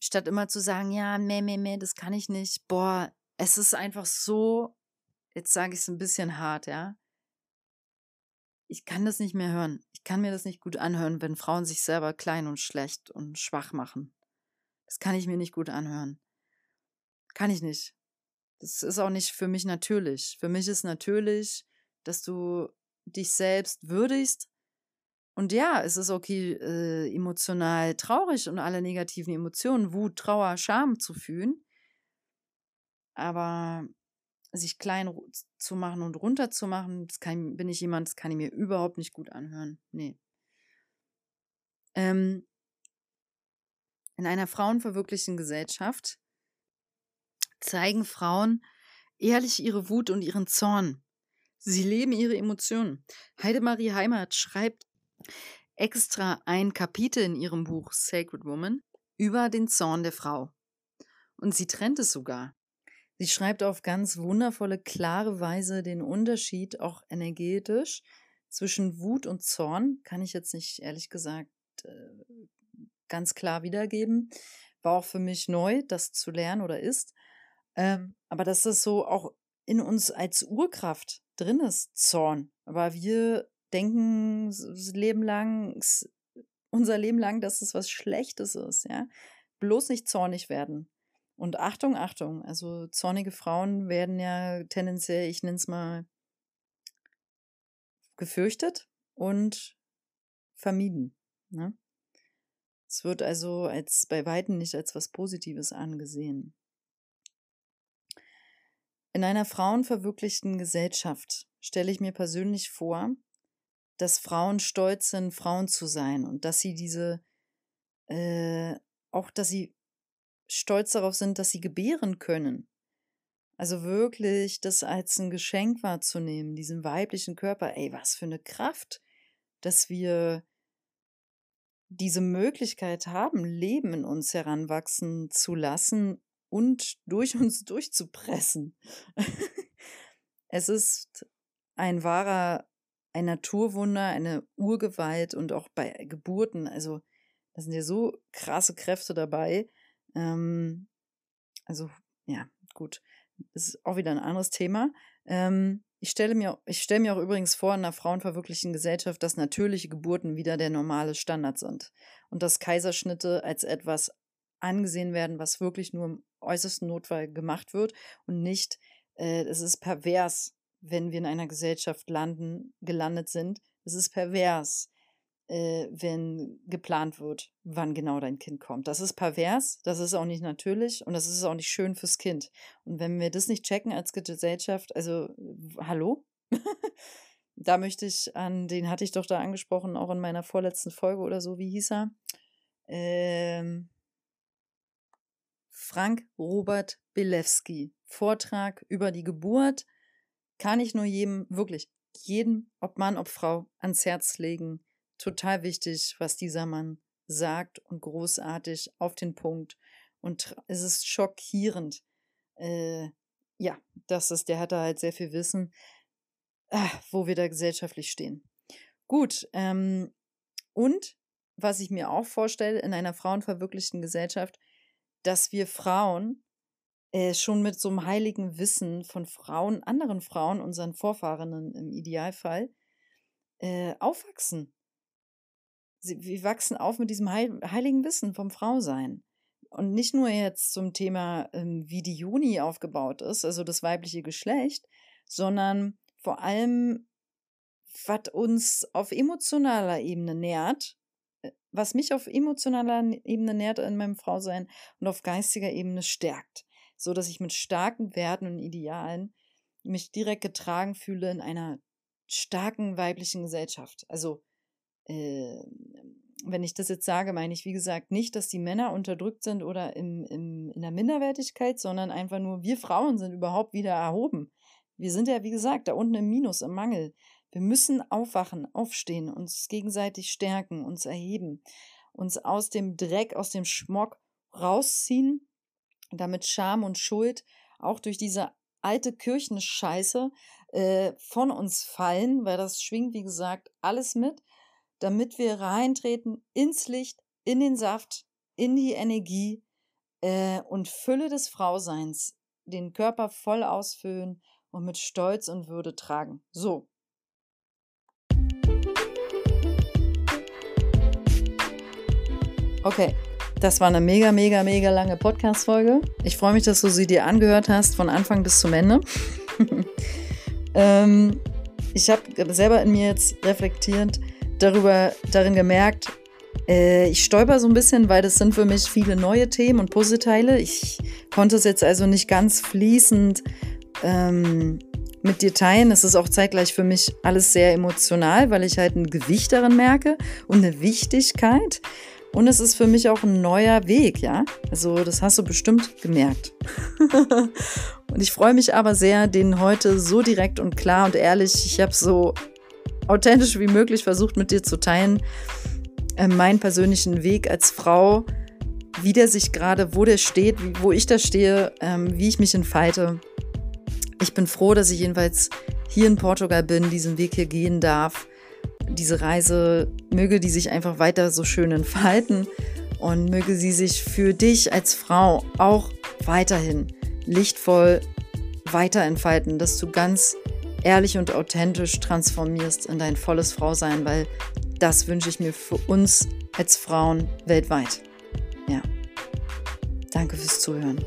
statt immer zu sagen, ja, meh, meh, meh, das kann ich nicht. Boah, es ist einfach so, jetzt sage ich es ein bisschen hart, ja. Ich kann das nicht mehr hören. Ich kann mir das nicht gut anhören, wenn Frauen sich selber klein und schlecht und schwach machen. Das kann ich mir nicht gut anhören. Kann ich nicht. Das ist auch nicht für mich natürlich. Für mich ist natürlich, dass du dich selbst würdigst. Und ja, es ist okay, äh, emotional traurig und alle negativen Emotionen, Wut, Trauer, Scham zu fühlen. Aber sich klein zu machen und runter zu machen, das kann, bin ich jemand, das kann ich mir überhaupt nicht gut anhören. Nee. Ähm, in einer frauenverwirklichten Gesellschaft zeigen Frauen ehrlich ihre Wut und ihren Zorn. Sie leben ihre Emotionen. Heidemarie Heimat schreibt extra ein Kapitel in ihrem Buch Sacred Woman über den Zorn der Frau. Und sie trennt es sogar. Sie schreibt auf ganz wundervolle, klare Weise den Unterschied, auch energetisch, zwischen Wut und Zorn. Kann ich jetzt nicht, ehrlich gesagt, äh, ganz klar wiedergeben. War auch für mich neu, das zu lernen oder ist. Ähm, aber dass das so auch in uns als Urkraft drin ist, Zorn. Aber wir denken Leben lang, unser Leben lang, dass es was Schlechtes ist, ja. Bloß nicht zornig werden. Und Achtung, Achtung, also zornige Frauen werden ja tendenziell, ich nenne es mal, gefürchtet und vermieden. Ne? Es wird also als bei Weitem nicht als was Positives angesehen. In einer frauenverwirklichten Gesellschaft stelle ich mir persönlich vor, dass Frauen stolz sind, Frauen zu sein und dass sie diese, äh, auch dass sie stolz darauf sind, dass sie gebären können. Also wirklich das als ein Geschenk wahrzunehmen, diesen weiblichen Körper. Ey, was für eine Kraft, dass wir diese Möglichkeit haben, Leben in uns heranwachsen zu lassen und durch uns durchzupressen. es ist ein wahrer, ein Naturwunder, eine Urgewalt und auch bei Geburten, also da sind ja so krasse Kräfte dabei. Ähm, also, ja, gut. Das ist auch wieder ein anderes Thema. Ähm, ich stelle mir, ich stelle mir auch übrigens vor, in einer frauenverwirklichten Gesellschaft, dass natürliche Geburten wieder der normale Standard sind und dass Kaiserschnitte als etwas angesehen werden, was wirklich nur im äußersten Notfall gemacht wird und nicht, äh, es ist pervers, wenn wir in einer Gesellschaft landen, gelandet sind. Es ist pervers, äh, wenn geplant wird, wann genau dein Kind kommt. Das ist pervers, das ist auch nicht natürlich und das ist auch nicht schön fürs Kind. Und wenn wir das nicht checken als Gesellschaft, also hallo? da möchte ich an, den hatte ich doch da angesprochen, auch in meiner vorletzten Folge oder so, wie hieß er? Ähm, Frank Robert Bilewski. Vortrag über die Geburt kann ich nur jedem, wirklich jedem, ob Mann, ob Frau, ans Herz legen. Total wichtig, was dieser Mann sagt und großartig auf den Punkt. Und es ist schockierend. Äh, ja, das ist, der hat da halt sehr viel Wissen, ah, wo wir da gesellschaftlich stehen. Gut, ähm, und was ich mir auch vorstelle, in einer frauenverwirklichten Gesellschaft dass wir Frauen äh, schon mit so einem heiligen Wissen von Frauen, anderen Frauen, unseren Vorfahrenen im Idealfall, äh, aufwachsen. Sie, wir wachsen auf mit diesem heil, heiligen Wissen vom Frausein. Und nicht nur jetzt zum Thema, ähm, wie die Juni aufgebaut ist, also das weibliche Geschlecht, sondern vor allem, was uns auf emotionaler Ebene nährt, äh, was mich auf emotionaler Ebene nährt in meinem Frausein und auf geistiger Ebene stärkt, so dass ich mit starken Werten und Idealen mich direkt getragen fühle in einer starken weiblichen Gesellschaft. Also äh, wenn ich das jetzt sage, meine ich, wie gesagt, nicht, dass die Männer unterdrückt sind oder im, im, in der Minderwertigkeit, sondern einfach nur, wir Frauen sind überhaupt wieder erhoben. Wir sind ja, wie gesagt, da unten im Minus, im Mangel. Wir müssen aufwachen, aufstehen, uns gegenseitig stärken, uns erheben, uns aus dem Dreck, aus dem Schmock rausziehen, damit Scham und Schuld auch durch diese alte Kirchenscheiße äh, von uns fallen, weil das schwingt, wie gesagt, alles mit damit wir reintreten ins Licht, in den Saft, in die Energie äh, und Fülle des Frauseins, den Körper voll ausfüllen und mit Stolz und Würde tragen. So. Okay, das war eine mega, mega, mega lange Podcast-Folge. Ich freue mich, dass du sie dir angehört hast, von Anfang bis zum Ende. ähm, ich habe selber in mir jetzt reflektiert, darüber darin gemerkt, äh, ich stolper so ein bisschen, weil das sind für mich viele neue Themen und Puzzleteile. Ich konnte es jetzt also nicht ganz fließend ähm, mit dir teilen. Es ist auch zeitgleich für mich alles sehr emotional, weil ich halt ein Gewicht darin merke und eine Wichtigkeit. Und es ist für mich auch ein neuer Weg, ja. Also das hast du bestimmt gemerkt. und ich freue mich aber sehr, den heute so direkt und klar und ehrlich, ich habe so authentisch wie möglich versucht mit dir zu teilen, äh, meinen persönlichen Weg als Frau, wie der sich gerade, wo der steht, wie, wo ich da stehe, ähm, wie ich mich entfalte. Ich bin froh, dass ich jedenfalls hier in Portugal bin, diesen Weg hier gehen darf. Diese Reise möge die sich einfach weiter so schön entfalten und möge sie sich für dich als Frau auch weiterhin lichtvoll weiter entfalten, dass du ganz ehrlich und authentisch transformierst in dein volles Frausein, weil das wünsche ich mir für uns als Frauen weltweit. Ja. Danke fürs Zuhören.